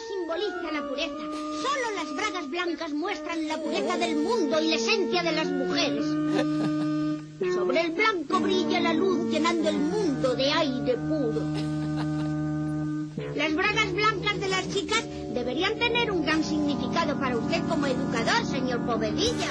simboliza la pureza. Solo las bragas blancas muestran la pureza del mundo y la esencia de las mujeres. Sobre el blanco brilla la luz llenando el mundo de aire puro. Las bragas blancas de las chicas deberían tener un gran significado para usted como educador, señor Povedilla.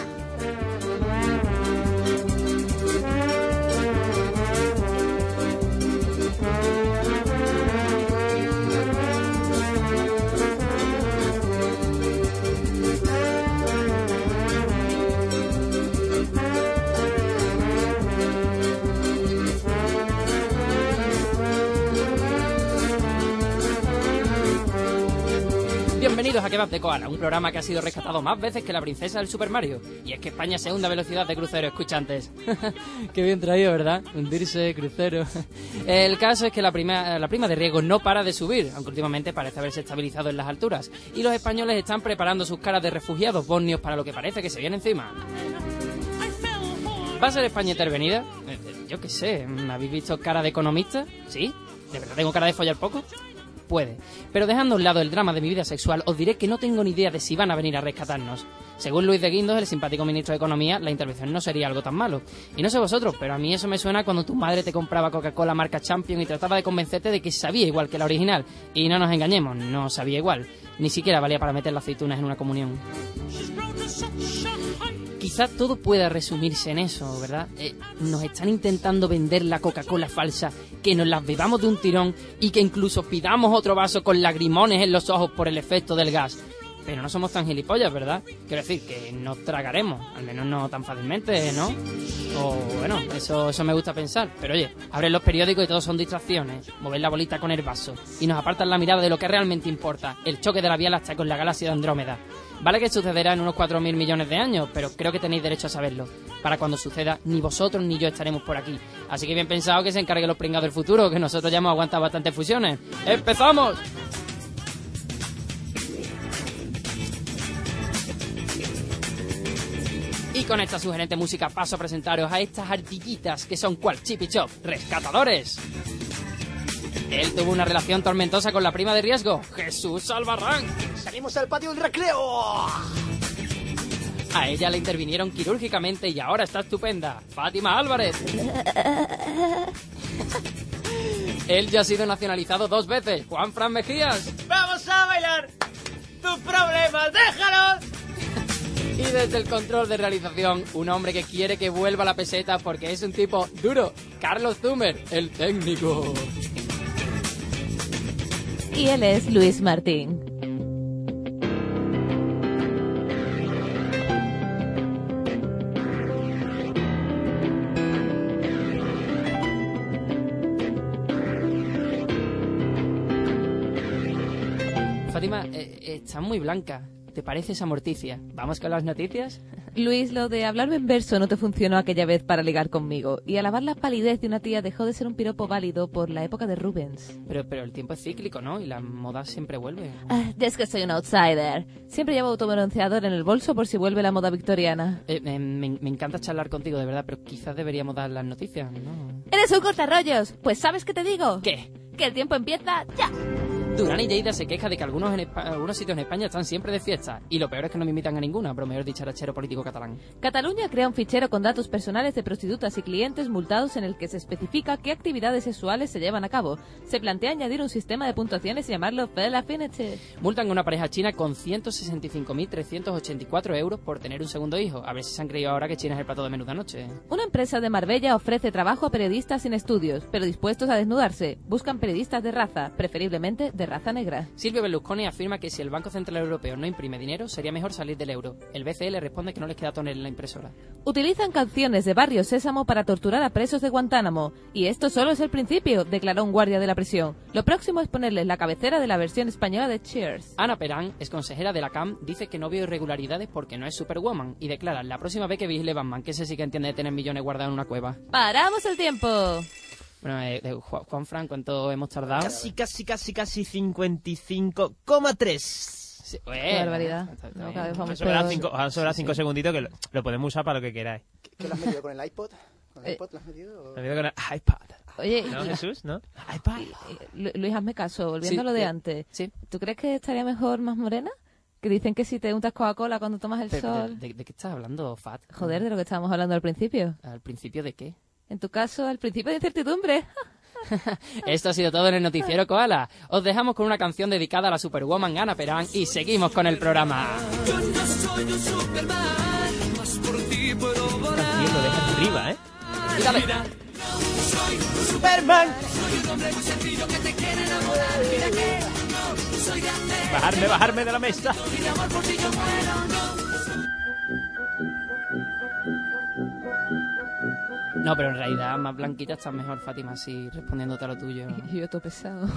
Bienvenidos a Kebab de Koala, un programa que ha sido rescatado más veces que la princesa del Super Mario. Y es que España segunda velocidad de crucero, escuchantes. Qué bien traído, ¿verdad? Hundirse, crucero. El caso es que la prima, la prima de riesgo no para de subir, aunque últimamente parece haberse estabilizado en las alturas. Y los españoles están preparando sus caras de refugiados bosnios para lo que parece que se viene encima. ¿Va a ser España intervenida? Eh, eh, Yo qué sé, ¿habéis visto cara de economista? ¿Sí? ¿De verdad tengo cara de follar poco? Puede. Pero dejando a un lado el drama de mi vida sexual, os diré que no tengo ni idea de si van a venir a rescatarnos. Según Luis de Guindos, el simpático ministro de Economía, la intervención no sería algo tan malo. Y no sé vosotros, pero a mí eso me suena cuando tu madre te compraba Coca-Cola marca Champion y trataba de convencerte de que sabía igual que la original. Y no nos engañemos, no sabía igual. Ni siquiera valía para meter las aceitunas en una comunión. Quizá todo pueda resumirse en eso, ¿verdad? Eh, nos están intentando vender la Coca-Cola falsa, que nos las bebamos de un tirón y que incluso pidamos otro vaso con lagrimones en los ojos por el efecto del gas. Pero no somos tan gilipollas, ¿verdad? Quiero decir que no tragaremos, al menos no tan fácilmente, ¿no? O bueno, eso, eso me gusta pensar. Pero oye, abren los periódicos y todos son distracciones. Mover la bolita con el vaso. Y nos apartan la mirada de lo que realmente importa, el choque de la Vía Láctea con la galaxia de Andrómeda. Vale que sucederá en unos 4.000 millones de años, pero creo que tenéis derecho a saberlo. Para cuando suceda, ni vosotros ni yo estaremos por aquí. Así que bien pensado que se encargue los pringados del futuro, que nosotros ya hemos aguantado bastantes fusiones. ¡Empezamos! Con esta sugerente música paso a presentaros a estas ardillitas que son cual Chip y Chop, rescatadores. Él tuvo una relación tormentosa con la prima de riesgo, Jesús Albarrán. ¡Salimos al patio del recreo! A ella le intervinieron quirúrgicamente y ahora está estupenda, Fátima Álvarez. Él ya ha sido nacionalizado dos veces, Juan Fran Mejías. ¡Vamos a bailar! ¡Tus problemas, déjalos! Y desde el control de realización, un hombre que quiere que vuelva la peseta porque es un tipo duro, Carlos Zumer, el técnico. Y él es Luis Martín. Fátima, eh, está muy blanca. ¿Te parece esa morticia? ¿Vamos con las noticias? Luis, lo de hablarme en verso no te funcionó aquella vez para ligar conmigo. Y alabar la palidez de una tía dejó de ser un piropo válido por la época de Rubens. Pero, pero el tiempo es cíclico, ¿no? Y la moda siempre vuelve. Ah, es que soy un outsider. Siempre llevo autobronceador en el bolso por si vuelve la moda victoriana. Eh, eh, me, me encanta charlar contigo, de verdad, pero quizás deberíamos dar las noticias, ¿no? ¡Eres un cortarrollos! Pues ¿sabes qué te digo? ¿Qué? Que el tiempo empieza ya. Durán y Lleida se queja de que algunos, en algunos sitios en España están siempre de fiesta. Y lo peor es que no me invitan a ninguna, bromeó dicharachero político catalán. Cataluña crea un fichero con datos personales de prostitutas y clientes multados en el que se especifica qué actividades sexuales se llevan a cabo. Se plantea añadir un sistema de puntuaciones y llamarlo Fell Affinity. Multan a una pareja china con 165.384 euros por tener un segundo hijo. A ver si se han creído ahora que China es el plato de menú de anoche. Una empresa de Marbella ofrece trabajo a periodistas sin estudios, pero dispuestos a desnudarse. Buscan periodistas de raza, preferiblemente de raza negra. Silvio Berlusconi afirma que si el Banco Central Europeo no imprime dinero, sería mejor salir del euro. El BCE le responde que no les queda tonel en la impresora. Utilizan canciones de Barrio Sésamo para torturar a presos de Guantánamo. Y esto solo es el principio, declaró un guardia de la prisión. Lo próximo es ponerles la cabecera de la versión española de Cheers. Ana Perán, es consejera de la CAM, dice que no veo irregularidades porque no es Superwoman y declara la próxima vez que vigile Batman, que ese sí que entiende de tener millones guardados en una cueva. ¡Paramos el tiempo! Bueno, eh, eh, Ju- Juan Fran, ¿cuánto hemos tardado? Casi, casi, casi, casi 55,3. Sí, Qué bueno, barbaridad. está- está No, cada vez cinco, segunditos que lo, lo podemos usar para lo que queráis. ¿Qué lo has medido con el iPod? ¿Con Eh. iPod lo has metido? Con el iPad. Oye, ¿No, y- Jesús? ¿No? iPad. Luis, hazme caso, volviendo Sí, a lo de eh, antes. Sí. ¿Tú crees que estaría mejor más morena? Que dicen que si te untas Coca-Cola cuando tomas el Pero, sol... ¿de, de- de qué estás hablando, Fat? Joder, de lo que estábamos hablando al principio. ¿Al principio de qué? En tu caso, al principio de incertidumbre. Esto ha sido todo en el noticiero Koala. Os dejamos con una canción dedicada a la Superwoman Ana Perán y seguimos con el programa. Canción lo deja arriba, ¿eh? Y dale. Superman. Bajarme, bajarme de la mesa. No, pero en realidad más blanquita está mejor, Fátima, así respondiéndote a lo tuyo. Y yo todo pesado.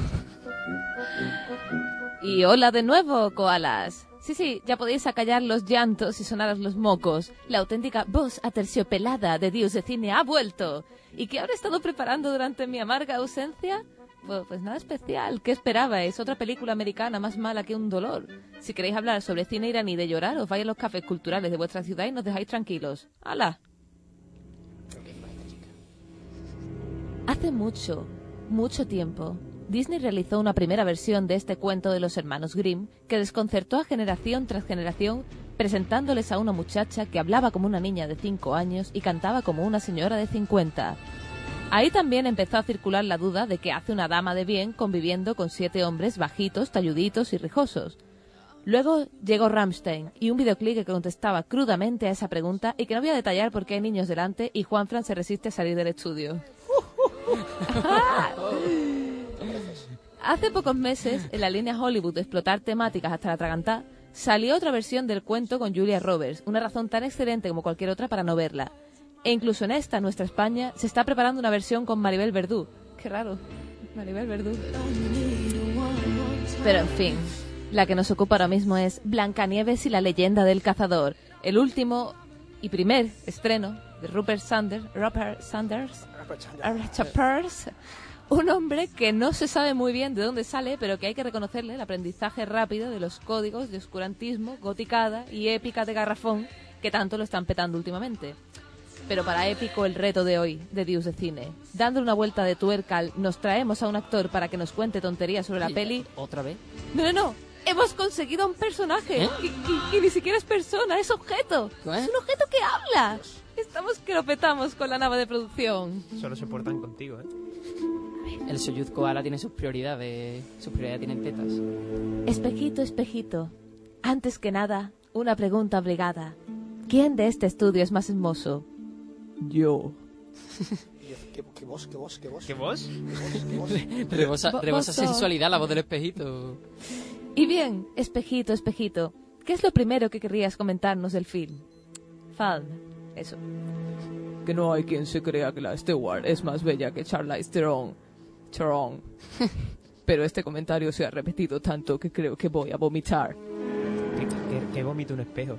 y hola de nuevo, koalas. Sí, sí, ya podéis acallar los llantos y sonaros los mocos. La auténtica voz aterciopelada de Dios de cine ha vuelto. ¿Y qué habré estado preparando durante mi amarga ausencia? Pues, pues nada especial. ¿Qué esperabais? Otra película americana más mala que un dolor. Si queréis hablar sobre cine iraní de llorar, os vais a los cafés culturales de vuestra ciudad y nos dejáis tranquilos. ¡Hala! Hace mucho, mucho tiempo, Disney realizó una primera versión de este cuento de los hermanos Grimm que desconcertó a generación tras generación presentándoles a una muchacha que hablaba como una niña de 5 años y cantaba como una señora de 50. Ahí también empezó a circular la duda de qué hace una dama de bien conviviendo con siete hombres bajitos, talluditos y rijosos. Luego llegó Ramstein y un videoclip que contestaba crudamente a esa pregunta y que no voy a detallar porque hay niños delante y Juanfran se resiste a salir del estudio. Hace pocos meses, en la línea Hollywood de explotar temáticas hasta la atragantar, salió otra versión del cuento con Julia Roberts, una razón tan excelente como cualquier otra para no verla. E incluso en esta, nuestra España, se está preparando una versión con Maribel Verdú. Qué raro, Maribel Verdú. Pero en fin, la que nos ocupa ahora mismo es Blancanieves y la leyenda del cazador, el último y primer estreno de Rupert Sanders, Rupert Sanders, Chappers, un hombre que no se sabe muy bien de dónde sale, pero que hay que reconocerle el aprendizaje rápido de los códigos de oscurantismo, goticada y épica de garrafón que tanto lo están petando últimamente. Pero para épico el reto de hoy, de Dios de Cine. Dando una vuelta de tuerca, al- nos traemos a un actor para que nos cuente tonterías sobre la peli. ¿Otra vez? No, no, no. Hemos conseguido un personaje. ¿Eh? Y, y- y ni siquiera es persona, es objeto. ¿Qué? Es un objeto que habla. Estamos que lo petamos con la nave de producción. Solo se portan contigo, ¿eh? El Soyuz Koala tiene sus prioridades. Sus prioridades tienen tetas. Espejito, espejito. Antes que nada, una pregunta obligada. ¿Quién de este estudio es más hermoso? Yo. Qué, qué voz, qué voz, qué voz. ¿Qué vos? qué voz. Rebosa, Bo- rebosa sensualidad la voz del espejito. Y bien, espejito, espejito. ¿Qué es lo primero que querrías comentarnos del film? Fan. Eso. Que no hay quien se crea que la Stewart es más bella que Charlize Theron. Theron. Pero este comentario se ha repetido tanto que creo que voy a vomitar. Que, que- que vomito un espejo.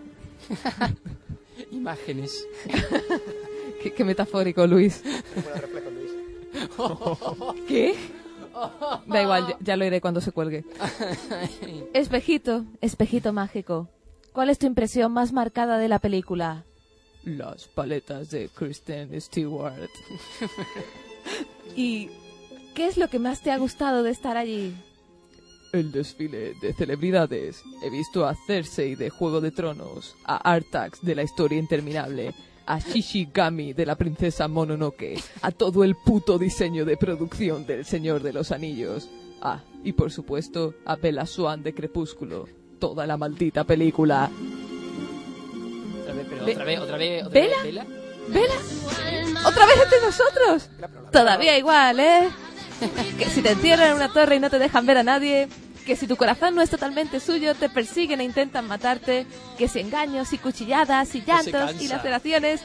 Imágenes. Qué, qué metafórico, Luis. Qué buen reflejo, Luis. ¿Qué? Da igual, ya, ya lo iré cuando se cuelgue. Espejito, espejito mágico. ¿Cuál es tu impresión más marcada de la película? Las paletas de Kristen Stewart. ¿Y qué es lo que más te ha gustado de estar allí? El desfile de celebridades. He visto a Cersei de Juego de Tronos, a Artax de la historia interminable, a Shishigami de la princesa Mononoke, a todo el puto diseño de producción del Señor de los Anillos. Ah, y por supuesto a Bella Swan de Crepúsculo. Toda la maldita película. Otra vez, pero otra vez, otra vez, otra ¿Vela? vez. ¿Vela? ¿Vela? ¿Otra vez entre nosotros? Todavía igual, ¿eh? Que si te encierran en una torre y no te dejan ver a nadie. Que si tu corazón no es totalmente suyo, te persiguen e intentan matarte. Que si engaños y cuchilladas y llantos y laceraciones.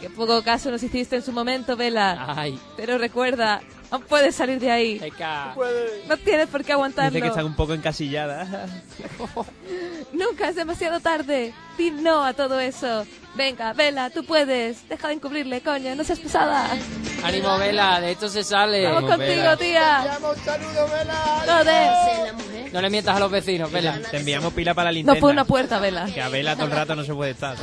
Que poco caso nos hiciste en su momento, Vela. Ay, Pero recuerda, no puedes salir de ahí. Eka. No tienes por qué aguantarlo. Dice que está un poco encasillada. Nunca es demasiado tarde. Di no a todo eso. Venga, Vela, tú puedes. Deja de encubrirle, coño. No seas pesada. Ánimo, Vela, de esto se sale. Vamos contigo, tía. ¡Llama un saludo, Vela! Joder. No le mientas a los vecinos, Vela. Te enviamos pila para la linterna. No fue una puerta, Vela. Que a Vela todo el rato no se puede estar.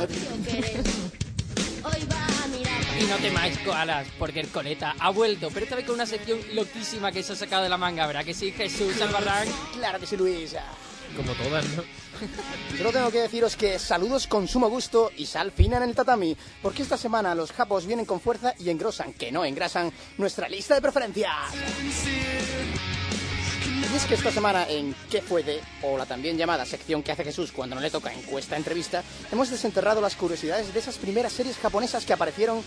Y no temáis, koalas, porque el coleta ha vuelto, pero esta vez con una sección loquísima que se ha sacado de la manga, ¿verdad? Que sí, Jesús Albarrán. Claro que sí, Luis. Como todas, ¿no? Solo tengo que deciros que saludos con sumo gusto y sal fina en el tatami, porque esta semana los japos vienen con fuerza y engrosan, que no engrasan, nuestra lista de preferencias. Y es que esta semana en ¿Qué fue de? o la también llamada sección que hace Jesús cuando no le toca encuesta entrevista, hemos desenterrado las curiosidades de esas primeras series japonesas que aparecieron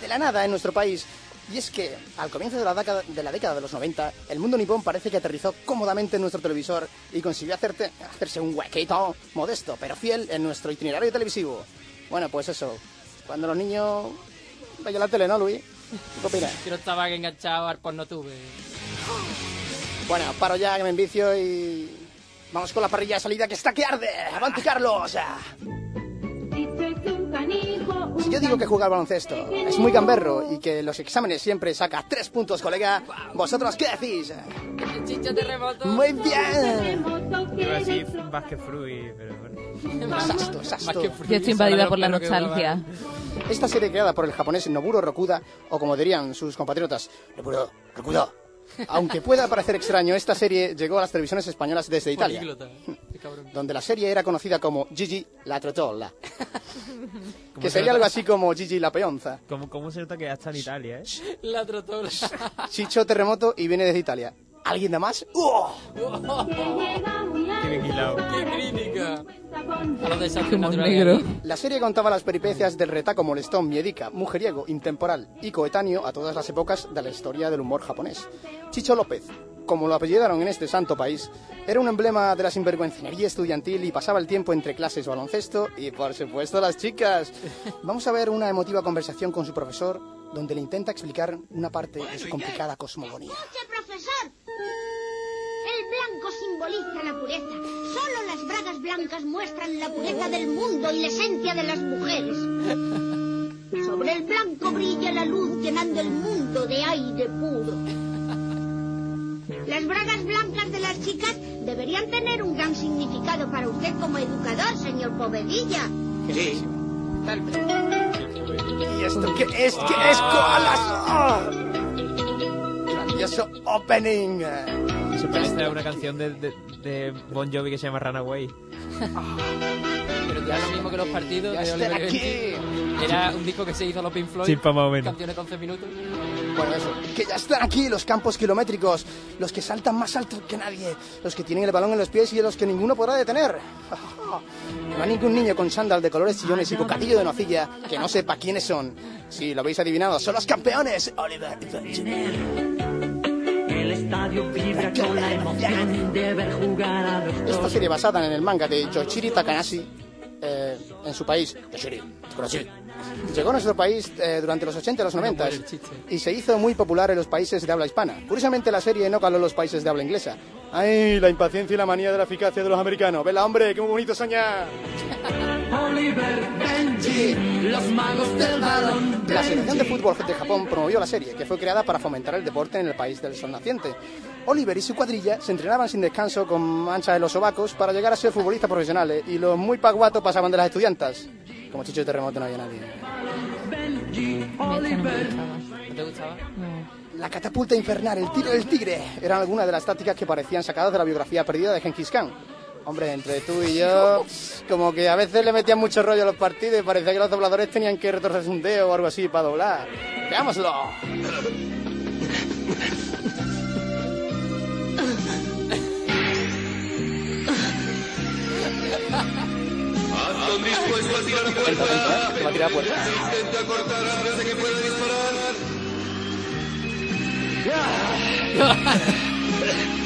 de la nada en nuestro país. Y es que al comienzo de la, década, de la década de los 90, el mundo nipón parece que aterrizó cómodamente en nuestro televisor y consiguió hacerte, hacerse un huequito modesto pero fiel en nuestro itinerario televisivo. Bueno, pues eso, cuando los niños veían la tele, ¿no, Luis? ¿Qué opinas? No estaba enganchado al porno tube. Bueno, paro ya que me envicio y... Vamos con la parrilla de salida que está que arde. ¡Avanti, Carlos! Si yo digo que juega al baloncesto es muy gamberro y que los exámenes siempre saca tres puntos, colega, ¿vosotros qué decís? Chicha terremoto. Muy bien. Iba a decir Basket Fruit, pero bueno. Exacto. que Yo estoy invadida por la nostalgia. Esta serie creada por el japonés Noburo Rokuda, o como dirían sus compatriotas, Noburo Rokuda. Aunque pueda parecer extraño, esta serie llegó a las televisiones españolas desde Italia, cabrón. donde la serie era conocida como Gigi la Trotolla, ¿Cómo que se sería algo así como Gigi la Peonza. ¿Cómo, cómo se nota que ya está en Italia, eh? La trotola. Chicho Terremoto y viene desde Italia. ¿Alguien de más? ¡Oh! Qué bien hilado. ¡Qué crítica! A los desastres Humor naturales. negro. La serie contaba las peripecias del retaco molestón, miedica, mujeriego, intemporal y coetáneo a todas las épocas de la historia del humor japonés. Chicho López, como lo apellidaron en este santo país, era un emblema de la sinvergüencinería estudiantil y pasaba el tiempo entre clases baloncesto y, por supuesto, las chicas. Vamos a ver una emotiva conversación con su profesor donde le intenta explicar una parte de su complicada cosmogonía. Escuche, profesor. Blanco simboliza la pureza. Solo las bragas blancas muestran la pureza del mundo y la esencia de las mujeres. Sobre el blanco brilla la luz llenando el mundo de aire puro. Las bragas blancas de las chicas deberían tener un gran significado para usted como educador, señor Povedilla. Sí. ¿Y esto qué es? ¿Qué es? ¡Ah! Grandioso opening. A una canción de, de, de Bon Jovi que se llama Runaway. Pero ya lo mismo que los partidos Ya de están Oliver aquí. Era un disco que se hizo a los Pink Floyd. Sí, pa' más o menos. Canciones de 11 minutos. Bueno, eso. Que ya están aquí los campos kilométricos, los que saltan más alto que nadie, los que tienen el balón en los pies y de los que ninguno podrá detener. No hay ningún niño con chándal de colores chillones y bocadillo de nocilla que no sepa quiénes son. Si lo habéis adivinado, son los campeones. Oliver y. El estadio vibra con la emoción de ver jugar a los Esta serie basada en el manga de Yoichiri Takanashi, eh, en su país, Takanashi, llegó a nuestro país eh, durante los 80 y los 90 por el chiste. y se hizo muy popular en los países de habla hispana. Curiosamente, la serie no caló en los países de habla inglesa. ¡Ay, la impaciencia y la manía de la eficacia de los americanos! ¡Vela, hombre, qué bonito soñar! Los magos del balón. La Asociación de Fútbol de Japón promovió la serie, que fue creada para fomentar el deporte en el país del sol naciente. Oliver y su cuadrilla se entrenaban sin descanso con manchas en los sobacos para llegar a ser futbolistas profesionales y los muy paguatos pasaban de las estudiantas. Como chicho de terremoto no había nadie. Benji, A mí esta no me Oliver. gustaba. ¿No te gustaba? No. La catapulta infernal, el tiro del tigre, eran algunas de las tácticas que parecían sacadas de la biografía perdida de Genghis Khan. Hombre, entre tú y yo, como que a veces le metían mucho rollo a los partidos y parecía que los dobladores tenían que retorcerse un dedo o algo así para doblar. ¡Veámoslo! Que va a tirar a puerta. Mi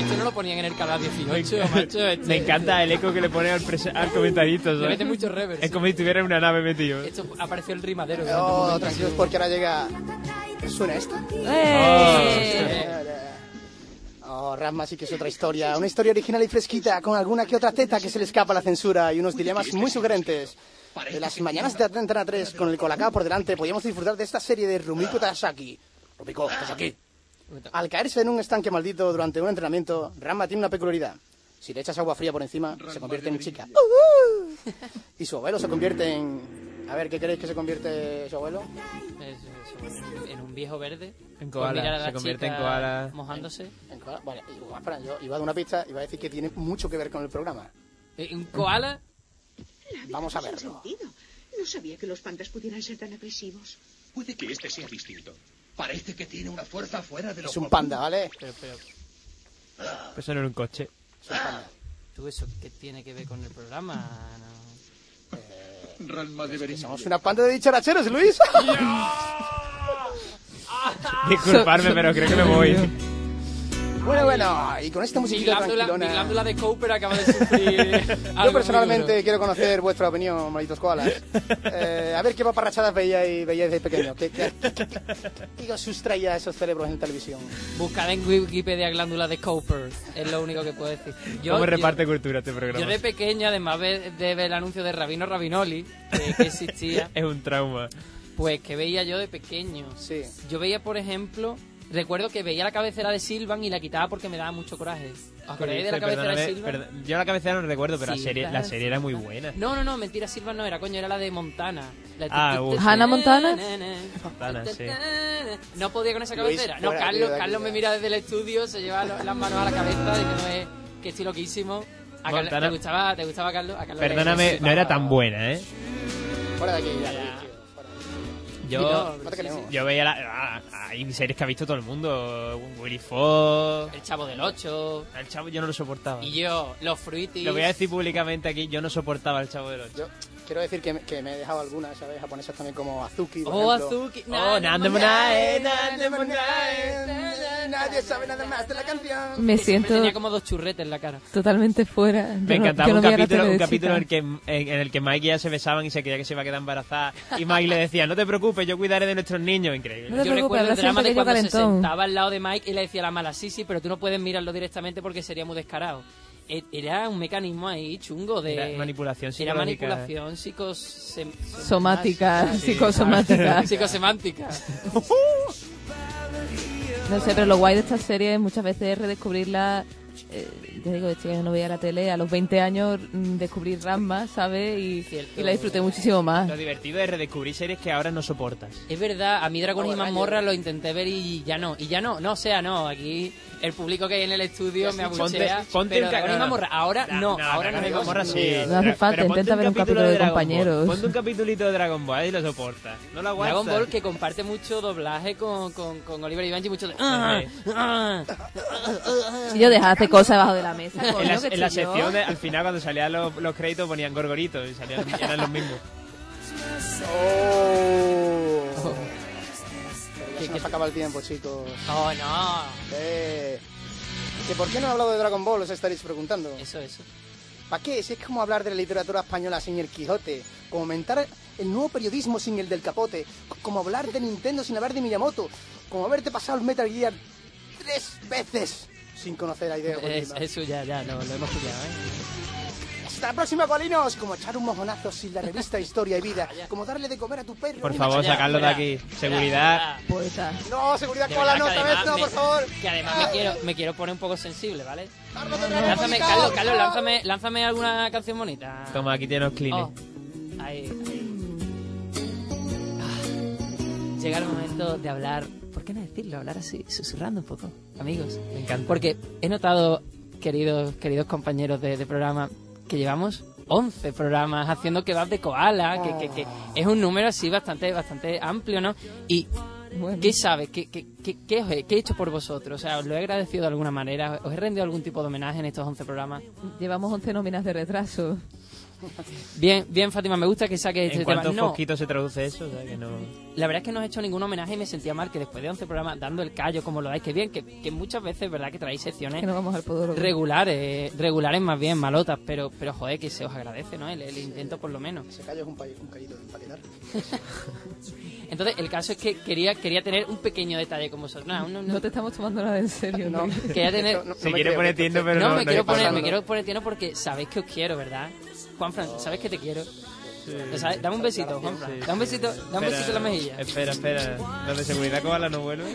Esto no lo ponían en el canal 18, macho. Este. Me encanta el eco que le pone al, al comentarito, Le mete mucho reverb. Es como si tuviera en una nave metido. Esto apareció el rimadero. un Oh, tranquilos porque ahora llega... ¿Suena esto? ¡Eh! Oh, Oh, Rasma sí que es otra historia. Una historia original y fresquita, con alguna que otra teta que se le escapa a la censura y unos dilemas muy sugerentes. De las mañanas de Antena 3, con el colacao por delante, podíamos disfrutar de esta serie de Rumiko Tasaki. Rumiko, aquí. Al caerse en un estanque maldito durante un entrenamiento, Rasma tiene una peculiaridad. Si le echas agua fría por encima, se convierte en chica. Y su abuelo se convierte en... A ver, ¿qué queréis que se convierte su abuelo? Es- es- en un viejo verde. En Pues koala, se convierte en koala. Mojándose. En koala. Vale, y- espera, yo iba a dar una pista, iba a decir que tiene mucho que ver con el programa. Eh, ¿Un koala? Vamos a verlo. No sabía que los pandas pudieran ser tan agresivos. Puede que este sea distinto. Parece que tiene una fuerza fuera de lo Es un común. panda, ¿vale? Pero, pero, Pues eso no era un coche. Es un panda. ¿tú eso qué tiene que ver con el programa? No. Ranma. Somos una panda de dicharacheros, Luis. Disculparme, pero creo que me voy. Bueno, bueno, y con esta Mi musiquita glándula, mi tranquilona... glándula de Cooper acaba de sufrir. Yo personalmente quiero conocer vuestra opinión, malditos koalas. Eh, a ver qué paparrachadas veíais, veíais de pequeño. ¿Qué, qué, qué os sustraía a esos cerebros en televisión? Buscad en Wikipedia glándula de Cooper. Es lo único que puedo decir. Yo, ¿Cómo yo- reparte cultura este programa? Yo de pequeña, además de, de ver el anuncio de Rabino Rabinoli, que, que existía, Es un trauma. pues que veía yo de pequeño. Sí. Yo veía, por ejemplo, recuerdo que veía la cabecera de Silvan y la quitaba porque me daba mucho coraje. ¿Os acordáis de la cabecera de Perdóname, Silvan? perdón- yo la cabecera no recuerdo, pero la, serie, la serie era muy buena. No, no, no, mentira, Silvan no era, coño, era la de Montana. La Ah. ¿Hannah Montana? Montana, sí. No podía con esa cabecera. No, Carlos, Carlos me mira desde el estudio, se lleva las manos a la cabeza, de que no es, que estoy loquísimo. A Carlos-. ¿te, gustaba, ¿Te gustaba Carlos? A Carlos le- Perdóname, no era tan buena, ¿eh? Fuera de aquí, ya, Ya. Yo, No, No te sí, queremos. yo veía la, ah, hay series que ha visto todo el mundo. Willy Fox. El Chavo del 8. El chavo yo no lo soportaba. Y yo, los Fruities. Lo voy a decir públicamente aquí, yo no soportaba al chavo del 8. Yo quiero decir que me, que me he dejado algunas, ¿sabes? Japonesas también como Azuki, por Oh, ejemplo. Azuki. Oh, Nadie sabe nada más de la canción. Me siento Tenía como dos churretes en la cara. totalmente fuera. Yo Me encantaba no un capítulo, un capítulo en, el que, en, en el que Mike y ella se besaban y se creía que se iba a quedar embarazada. Y Mike le decía, no te preocupes, yo cuidaré de nuestros niños. Increíble. No te Yo preocupes, recuerdo el drama de cuando se sentaba al lado de Mike y le decía a la mala, sí, sí, pero tú no puedes mirarlo directamente porque sería muy descarado. E- Era un mecanismo ahí chungo de... Era manipulación Era psicológica. manipulación psicosem- Somática, Sí. psicosomática. psicosemántica. No sé, pero lo guay de esta serie muchas veces es redescubrirla. Eh, ya digo, de chica yo no veía la tele. A los 20 años mm, descubrí Rasma, ¿sabes? Y, Cierto. y la disfruté muchísimo más. Lo divertido es redescubrir series que ahora no soportas. Es verdad, a mí Dragon Oh, y Mazmorra lo intenté ver y ya no. Y ya no, no, o sea, no. Aquí el público que hay en el estudio me abuchea. ponte pero Dragon y no, no. Mazmorra, ahora no, ahora no Mazmorra sí. No hace falta, intenta ver un capítulo de Dragon Ball. compañeros. Ponte un capitulito de Dragon Ball y lo soportas. No lo aguantas. Dragon Ball que comparte mucho doblaje con, con, con Oliver y Benji, mucho de... "Ah, ah". Si yo dejaba de hacer cosas debajo de la mesa, En la, que en sección, de- al final, cuando salían los, los créditos, ponían gorgoritos y salían, eran los mismos. Oh. Ya ¿Qué- se nos acaba el tiempo, chicos. Oh, no. Eh, ¿Que ¿Por qué no he hablado de Dragon Ball? Os estaréis preguntando. Eso, eso. ¿Para qué? Si es como hablar de la literatura española sin el Quijote, como comentar el nuevo periodismo sin el del capote, como hablar de Nintendo sin hablar de Miyamoto, como haberte pasado el Metal Gear tres veces sin conocer a Hideo Es- Kojima. eso ya, ya, lo, lo hemos pillado, ¿eh? Hasta la próxima, Colinos. Como echar un mojonazo sin la revista Historia y Vida, como darle de comer a tu perro. Por favor, sacarlo de aquí. Seguridad. Poeta. No, seguridad De cola, no, esta vez no, por favor. Que además me quiero, me quiero poner un poco sensible, ¿vale? Lánzame. Carlos, Carlos, lánzame, lánzame alguna canción bonita. Toma, aquí tienes clines. Oh, ahí, ahí. Ah, llega el momento de hablar, ¿por qué no decirlo? Hablar así, susurrando un poco, amigos. Me encanta. Porque he notado, queridos, queridos compañeros de, de programa, que llevamos 11 programas haciendo kebab de koala, que, que, que es un número así bastante, bastante amplio, ¿no? Y Bueno. ¿Qué sabe? ¿Qué, qué, qué, qué os he, qué he hecho por vosotros? O sea, ¿os lo he agradecido de alguna manera? ¿Os he rendido algún tipo de homenaje en estos 11 programas? Llevamos 11 nóminas de retraso. Bien, bien, Fátima, me gusta que saques ¿En este tema. cuántos No, se traduce eso? O sea, que no... la verdad es que no he hecho ningún homenaje y me sentía mal que después de 11 programas dando el callo como lo dais, que bien, que, que muchas veces, ¿verdad? Que traéis secciones Que no vamos al podólogo. regulares, regulares más bien, malotas, pero, pero joder, que se os agradece, ¿no? El, el intento por lo menos. Ese callo es un, pa- un callito de empaquetar. Entonces el caso es que quería, quería tener un pequeño detalle con vosotros. No, no, no. No te estamos tomando nada en serio. No. Quería tener... No, no Se me quiere poner tierno, pero No, no, me, no quiero poner, me quiero poner tierno porque sabéis que os quiero, ¿verdad? Juanfran, sabes que te quiero. ¿Lo sabes? Dame un besito, Juanfran. Sí. Dame un besito, dame un besito en la mejilla. Espera, espera. Los de seguridad Koala no vuelven.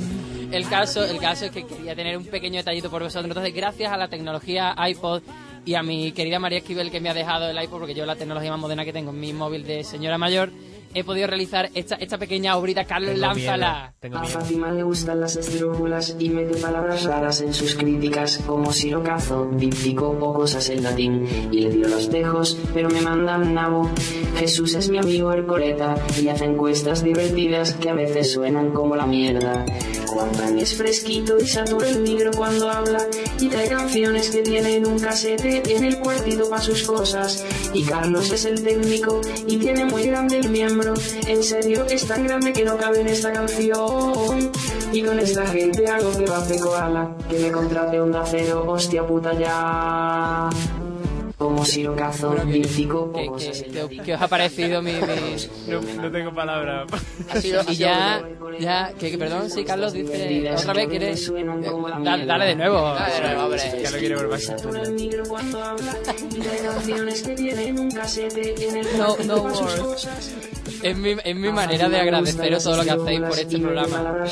El caso, el caso es que quería tener un pequeño detallito por vosotros. Entonces, gracias a la tecnología iPod y a mi querida María Esquivel que me ha dejado el iPod, porque yo la tecnología más moderna que tengo en mi móvil de señora mayor, he podido realizar esta, esta pequeña obrita. Carlos, Tengo miedo, lánzala. Tengo A. Fátima le gustan las esdrújulas y mete palabras raras en sus críticas como sirocazo, díptico o cosas en latín. Y le tiro los tejos, pero me manda al nabo. Jesús es mi amigo Ercoleta y hace encuestas divertidas que a veces suenan como la mierda. Juan es fresquito y el micro cuando habla y trae canciones que tienen un casete en el cuartito para sus cosas. Y Carlos es el técnico y tiene muy grande el miembro. En serio, es tan grande que no cabe en esta canción. Y con esta gente hago que va de koala, que me contrate un cero, hostia puta ya. Como sirocazo, díptico ¿Qué, o cosas qué- os ha parecido mi...? mi- No, no tengo palabras. Ha sido, ha Y ya, ya, que, que perdón, sí, Carlos dice otra vez, ¿quieres? como la Dale, de nuevo. Dale de nuevo, hombre. Ya lo quiere volver un No, no cosas. Es mi, es mi manera de agradeceros todo lo que hacéis por este programa.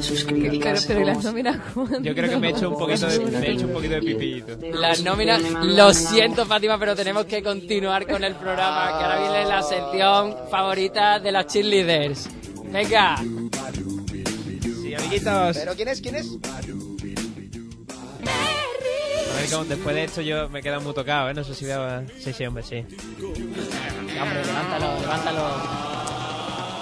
Sus Pero, críticas. pero ¿y las nóminas? Yo creo que me he hecho un poquito de, me he hecho un poquito de pipito. Las nóminas, lo siento Fátima, pero tenemos que continuar con el programa, que ahora viene la sección favorita de las cheerleaders. Venga, Sí, amiguitos. ¿Pero quién es? ¿Quién es? A ver, cómo- después de esto yo me he quedado muy tocado, ¿eh? No sé si a... Sí, sí, hombre, sí. hombre, levántalo, levántalo.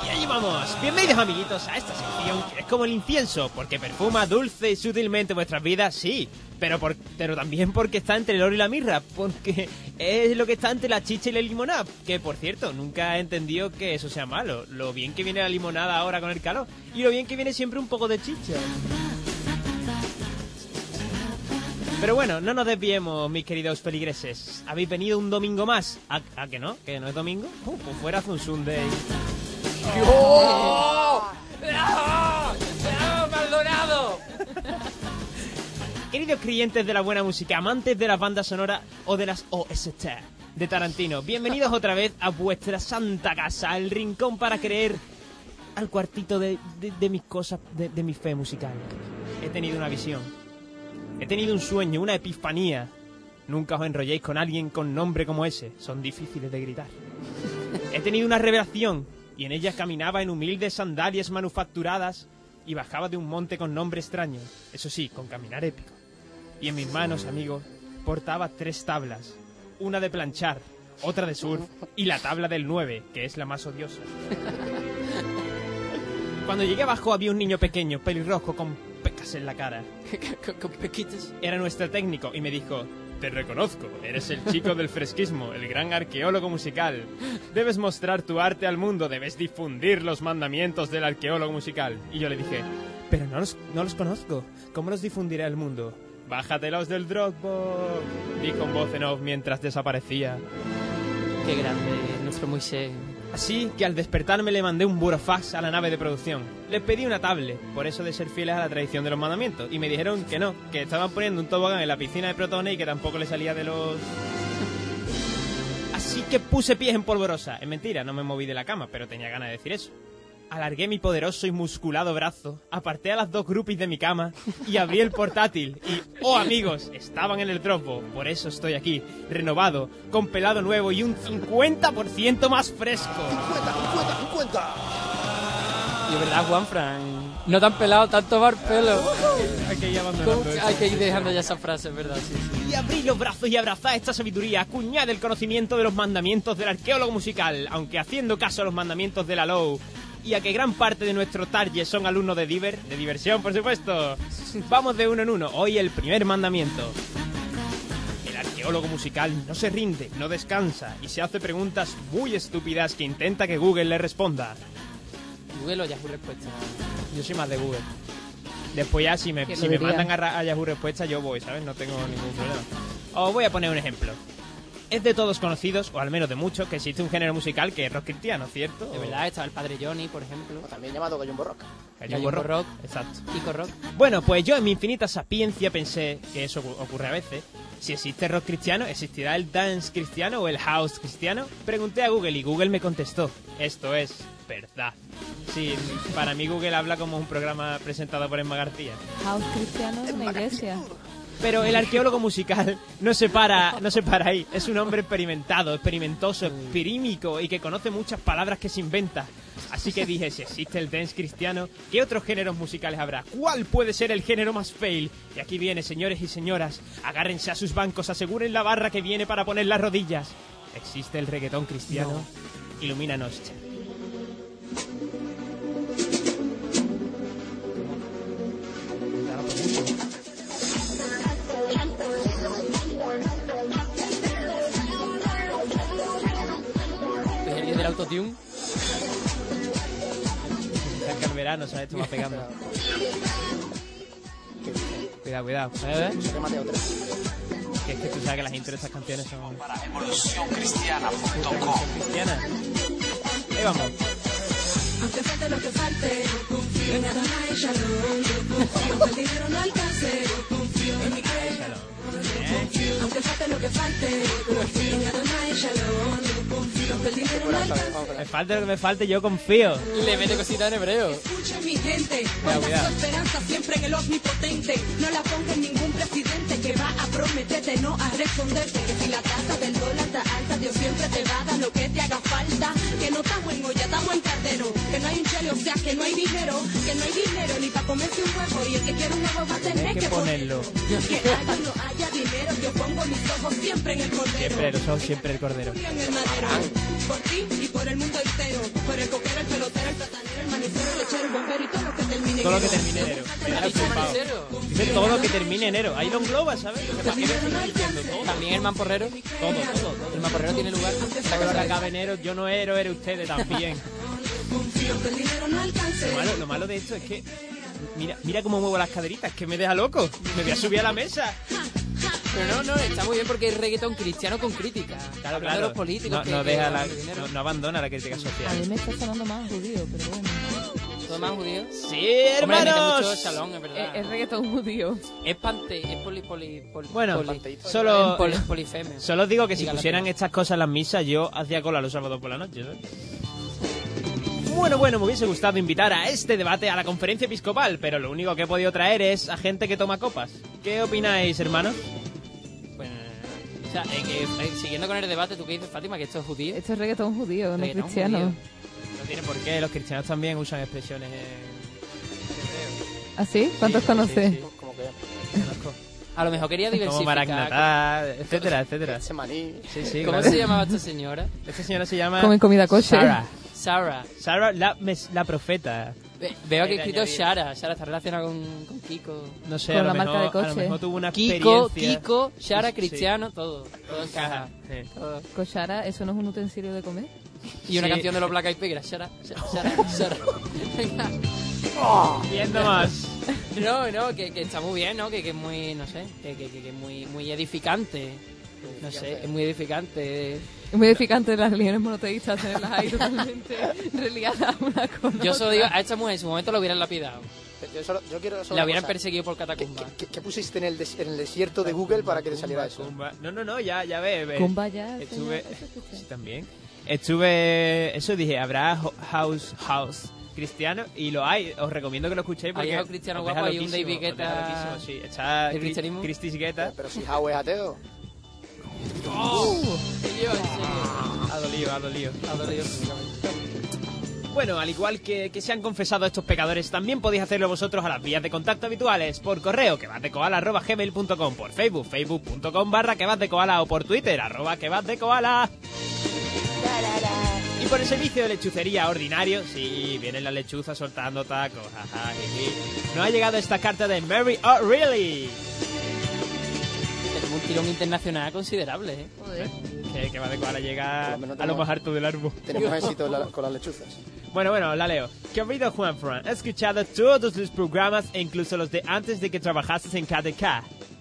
Y ahí vamos. Bienvenidos, amiguitos, a esta sección que es como el incienso, porque perfuma dulce y sutilmente vuestras vidas, sí. Pero, por, pero también porque está entre el oro y la mirra, porque es lo que está entre la chicha y la limonada. Que, por cierto, nunca he entendido que eso sea malo. Lo bien que viene la limonada ahora con el calor. Y lo bien que viene siempre un poco de chicha. Pero bueno, no nos desviemos, mis queridos feligreses. Habéis venido un domingo más. ¿A, que no? ¿Que no es domingo? Uh, pues fuera fue un Sunday. ¡Oh! ¡No! ¡No, Maldonado! Queridos creyentes de la buena música, amantes de las bandas sonoras o de las OST de Tarantino, bienvenidos otra vez a vuestra santa casa, el rincón para creer al cuartito de, de- de mis cosas, de, de mi fe musical. He tenido una visión, he tenido un sueño, una epifanía. Nunca os enrolléis con alguien con nombre como ese, son difíciles de gritar. He tenido una revelación y en ella caminaba en humildes sandalias manufacturadas y bajaba de un monte con nombre extraño, eso sí, con caminar épico. Y en mis manos, amigos, portaba tres tablas, una de planchar, otra de surf y la tabla del 9, que es la más odiosa. Cuando llegué abajo había un niño pequeño, pelirrojo, con pecas en la cara. Con, pequitos. Era nuestro técnico y me dijo, te reconozco, eres el chico del fresquismo, el gran arqueólogo musical. Debes mostrar tu arte al mundo, debes difundir los mandamientos del arqueólogo musical. Y yo le dije, pero no los, no los conozco, ¿cómo los difundiré al mundo? Bájatelos del Dropbox, dijo en voz en off mientras desaparecía. Qué grande, nuestro Moisés. Así que al despertarme le mandé un burofax a la nave de producción. Les pedí una tablet, por eso de ser fieles a la tradición de los mandamientos, y me dijeron que no, que estaban poniendo un tobogán en la piscina de protones y que tampoco le salía de los... Así que puse pies en polvorosa. Es mentira, no me moví de la cama, pero tenía ganas de decir eso. Alargué mi poderoso y musculado brazo, aparté a las dos groupies de mi cama y abrí el portátil. Y, oh amigos, estaban en el Dropbox. Por eso estoy aquí, renovado, con pelado nuevo y un 50% más fresco. 50, 50, 50. Y es verdad, Juanfran. No tan pelado, tanto tomar pelo. Hay que ir ¿Cómo abandonando. Hay que ir dejando ya esa frase, es verdad, sí, sí. Y abrí los brazos y abrazad esta sabiduría, acuñad el conocimiento de los mandamientos del arqueólogo musical, aunque haciendo caso a los mandamientos de la LOW, y a que gran parte de nuestro target son alumnos de Diver, de diversión por supuesto. Vamos de uno en uno, hoy el primer mandamiento. El arqueólogo musical no se rinde, no descansa, y se hace preguntas muy estúpidas que intenta que Google le responda. Google o Yahoo Respuesta. Yo soy más de Google. Después ya si me, ¿Quién si me mandan a, a Yahoo Respuesta yo voy, ¿sabes? No tengo ningún problema. Os voy a poner un ejemplo. Es de todos conocidos, o al menos de muchos, que existe un género musical que es rock cristiano, ¿cierto? De verdad, estaba el padre Johnny, por ejemplo. O también llamado Gallumbo Rock. Gallumbo rock. Rock. Exacto. Kiko Rock. Bueno, pues yo en mi infinita sapiencia pensé que eso ocu- ocurre a veces. Si existe rock cristiano, ¿existirá el dance cristiano o el house cristiano? Pregunté a Google y Google me contestó. Esto es verdad. Sí, para mí Google habla como un programa presentado por Emma García. House cristiano es una iglesia. Pero el arqueólogo musical no se para, no se para ahí. Es un hombre experimentado, experimentoso, experímico y que conoce muchas palabras que se inventa. Así que dije, si existe el dance cristiano, ¿qué otros géneros musicales habrá? ¿Cuál puede ser el género más fail? Y aquí viene, señores y señoras, agárrense a sus bancos, aseguren la barra que viene para poner las rodillas. ¿Existe el reggaetón cristiano? Ilumínanos. Se acerca el verano, ¿sabes? Esto va pegando. Cuidado, cuidado. ¿Eh? Que Mateo 3. Que es que tú sabes que las intros de estas canciones son evolucioncristiana.com cristianas. Ahí vamos. Aunque falte lo que falte, confío en Adonai Shalom. Confío que el dinero no alcance, confío en mi Shalom. Aunque falte lo que falte, confío en Adonai Shalom. Confío que el dinero no alcance. Me falte lo que me falte, yo confío. Le mete cosita en hebreo. Escucha mi gente, ponga su esperanza siempre en el omnipotente. No la ponga en ningún presidente que va a prometerte, no a responderte. Que si la tasa del dólar Dios siempre te va a dar lo que te haga falta. Que no estamos en olla, estamos en cardero. Que no hay un chele, o sea que no hay dinero. Que no hay dinero ni para comerse un huevo. Y el que quiere un huevo va a tener que que ponerlo. Que haya no haya dinero, yo pongo mis ojos siempre en el cordero. Siempre, los ojos siempre el cordero. en el madero. Por ti y por el mundo entero. Por el coquero, el pelotero, el todo lo que termine enero. Todo lo que termine enero. Ahí lo engloba, ¿sabes? También el mamporrero. Todo, todo, todo. El mamporrero tiene lugar. Lo que acabe enero, yo no ero, eres ustedes también. Lo malo, lo malo de esto es que. Mira, mira cómo muevo las caderitas, que me deja loco. Me voy a subir a la mesa. Pero no, no, está muy bien porque es reggaetón cristiano con crítica. Claro, Hablando claro. de los políticos. No, que- no que deja la, no, no abandona la crítica A social. mí me está sonando más judío, pero bueno. Todo más judío. Sí, hermanos. mucho es verdad. Es, es reggaetón judío. Es pante, es poli, poli, poli, Bueno, poli- solo, poli- polifemia. solo digo que si pusieran estas cosas en las misas, yo hacía cola los sábados por la noche. ¿sabes? Bueno, bueno, me hubiese gustado invitar a este debate a la conferencia episcopal, pero lo único que he podido traer es a gente que toma copas. ¿Qué opináis, hermanos? O sea, eh, que, eh, siguiendo con el debate, ¿tú qué dices, Fátima? Que esto es judío. Esto es reggaetón judío, no Reggaetón cristiano. judío. No tiene por qué, los cristianos también usan expresiones en... ¿Así? ¿Cuántos Sí, conoces? sí, sí, Como que conozco. A lo mejor quería Como diversificar. Maranatá, etcétera, etcétera. Semaní. Sí, sí, ¿Cómo claro. se llamaba esta señora? Esta señora se llama... Comen comida kosher. Sarah. Sarah. Sarah, la, la profeta. Ve- veo aquí Era escrito añadir. Shara. Shara está relacionada con, con Kiko. No sé, Con a lo, la marca mejor, de a lo coche. mejor tuvo una Kiko, experiencia. Kiko, Shara, Sí. Cristiano, todo. Todo encaja. Sí. Todo. Koshara, ¿eso no es un utensilio de comer? Y una Sí. canción de los Black Eyed Peas, que era Shara, Shara, Shara. Venga. Viendo más. No, no, que, que está muy bien, ¿no? Que, que es muy, no sé, que, que, que- que es muy, muy edificante. No sé, es muy edificante. Es muy edificante las religiones monoteístas tenerlas ahí totalmente religadas una con Yo solo otra. digo, a esta mujer en su momento la hubieran lapidado. Yo, solo, yo quiero solo La hubieran cosa. perseguido por ¿Qué, catacumba. qué- qué pusiste en el, des- en el desierto de Google para que te saliera eso? Cumba. No, no, no, ya, ya ve. ve. Cumba ya, Estuve... Sí, también. Estuve... Eso dije, habrá ho- house, house cristiano y lo hay. Os recomiendo que lo escuchéis porque... Hay house cristiano guapo, hay un David Guetta Sí, está Cri- cristianismo. Guetta. Pero si Howe es ateo. Ha dolido, ha. Bueno, al igual que, que se han confesado estos pecadores, también podéis hacerlo vosotros a las vías de contacto habituales, por correo que gmail.com, por Facebook, facebook.com barra que de koala o por Twitter, arroba que de koala. Y por el servicio de lechucería ordinario, sí, vienen las lechuzas soltando tacos, jaja, jiji. No ha llegado esta carta de Mary O'Reilly. Tenemos un tirón internacional considerable, ¿eh? Joder. Que, que va de koala llega Por lo menos a lo más alto del árbol. Tenemos éxito la- con las lechuzas. Bueno, bueno, la leo. Querido Juan Fran, he escuchado todos los programas e incluso los de antes de que trabajases en KDK.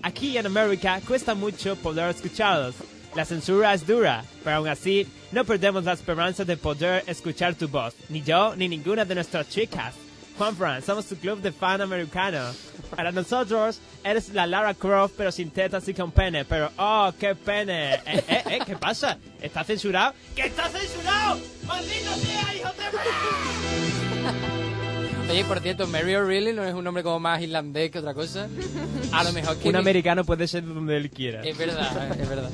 Aquí en América cuesta mucho poder escucharlos. La censura es dura, pero aún así no perdemos la esperanza de poder escuchar tu voz, ni yo ni ninguna de nuestras chicas. Juan Fran, somos tu club de fan americano. Para nosotros eres la Lara Croft pero sin tetas y con pene, pero oh, qué pene. Eh, eh, eh, ¿qué pasa? ¿Está censurado? ¡Que está censurado! ¡Maldito sea, hijo de... Oye, por cierto, Mary O'Reilly no es un nombre como más irlandés que otra cosa. A lo mejor que... Un americano puede ser donde él quiera. Es verdad, es verdad.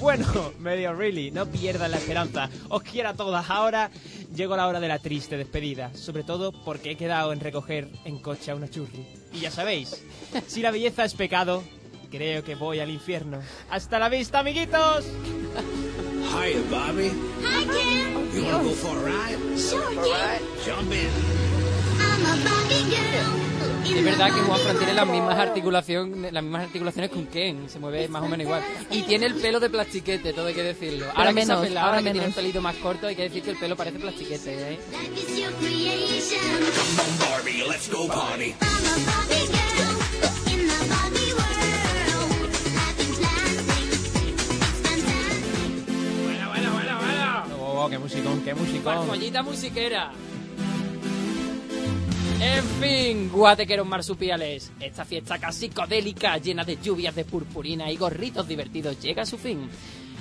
Bueno, medio really, no pierdan la esperanza. Os quiero a todas. Ahora llegó la hora de la triste despedida. Sobre todo porque he quedado en recoger en coche a una churri. Y ya sabéis, si la belleza es pecado, creo que voy al infierno. ¡Hasta la vista, amiguitos! Hiya, Bobby. Hi, Ken. You wanna go for a ride? Sure, Ken. Jump in. I'm a Barbie girl. Es verdad que Juan Fran tiene las mismas articulaciones, las mismas articulaciones que un Ken, se mueve más o menos igual. Y tiene el pelo de plastiquete, todo hay que decirlo. Ahora que menos, pelado, ahora que tiene el menos. pelito más corto, hay que decir que el pelo parece plastiquete, ¿eh? Barbie, let's go party. Bueno, bueno, bueno, bueno. Oh, qué musicón, qué musicón. Pascuallita musiquera. En fin, guatequeros marsupiales, esta fiesta casi psicodélica, llena de lluvias de purpurina y gorritos divertidos, llega a su fin.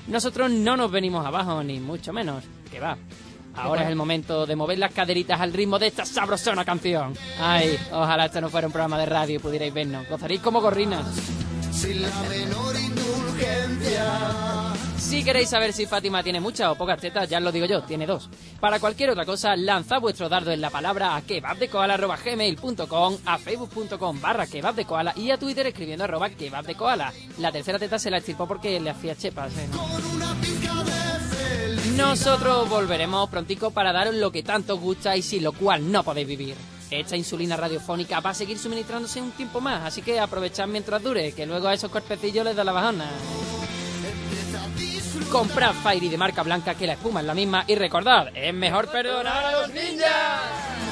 Nosotros no nos venimos abajo, ni mucho menos, que va. Ahora es el momento de mover las caderitas al ritmo de esta sabrosona canción. Ay, ojalá esto no fuera un programa de radio y pudierais vernos. Gozaréis como gorrinas. Sin la menor indulgencia. Si queréis saber si Fátima tiene muchas o pocas tetas, ya lo digo yo, tiene dos. Para cualquier otra cosa, lanzad vuestro dardo en la palabra a kebabdekoala.gmail.com, a facebook.com barra kebabdekoala y a Twitter escribiendo arroba kebabdekoala. La tercera teta se la estirpó porque le hacía chepas. ¿eh? Nosotros volveremos prontico para daros lo que tanto os gusta y sin lo cual no podéis vivir. Esta insulina radiofónica va a seguir suministrándose un tiempo más, así que aprovechad mientras dure, que luego a esos cuerpecillos les da la bajona. Comprad Fairy de marca blanca que la espuma es la misma y recordad, es mejor perdonar a los ninjas.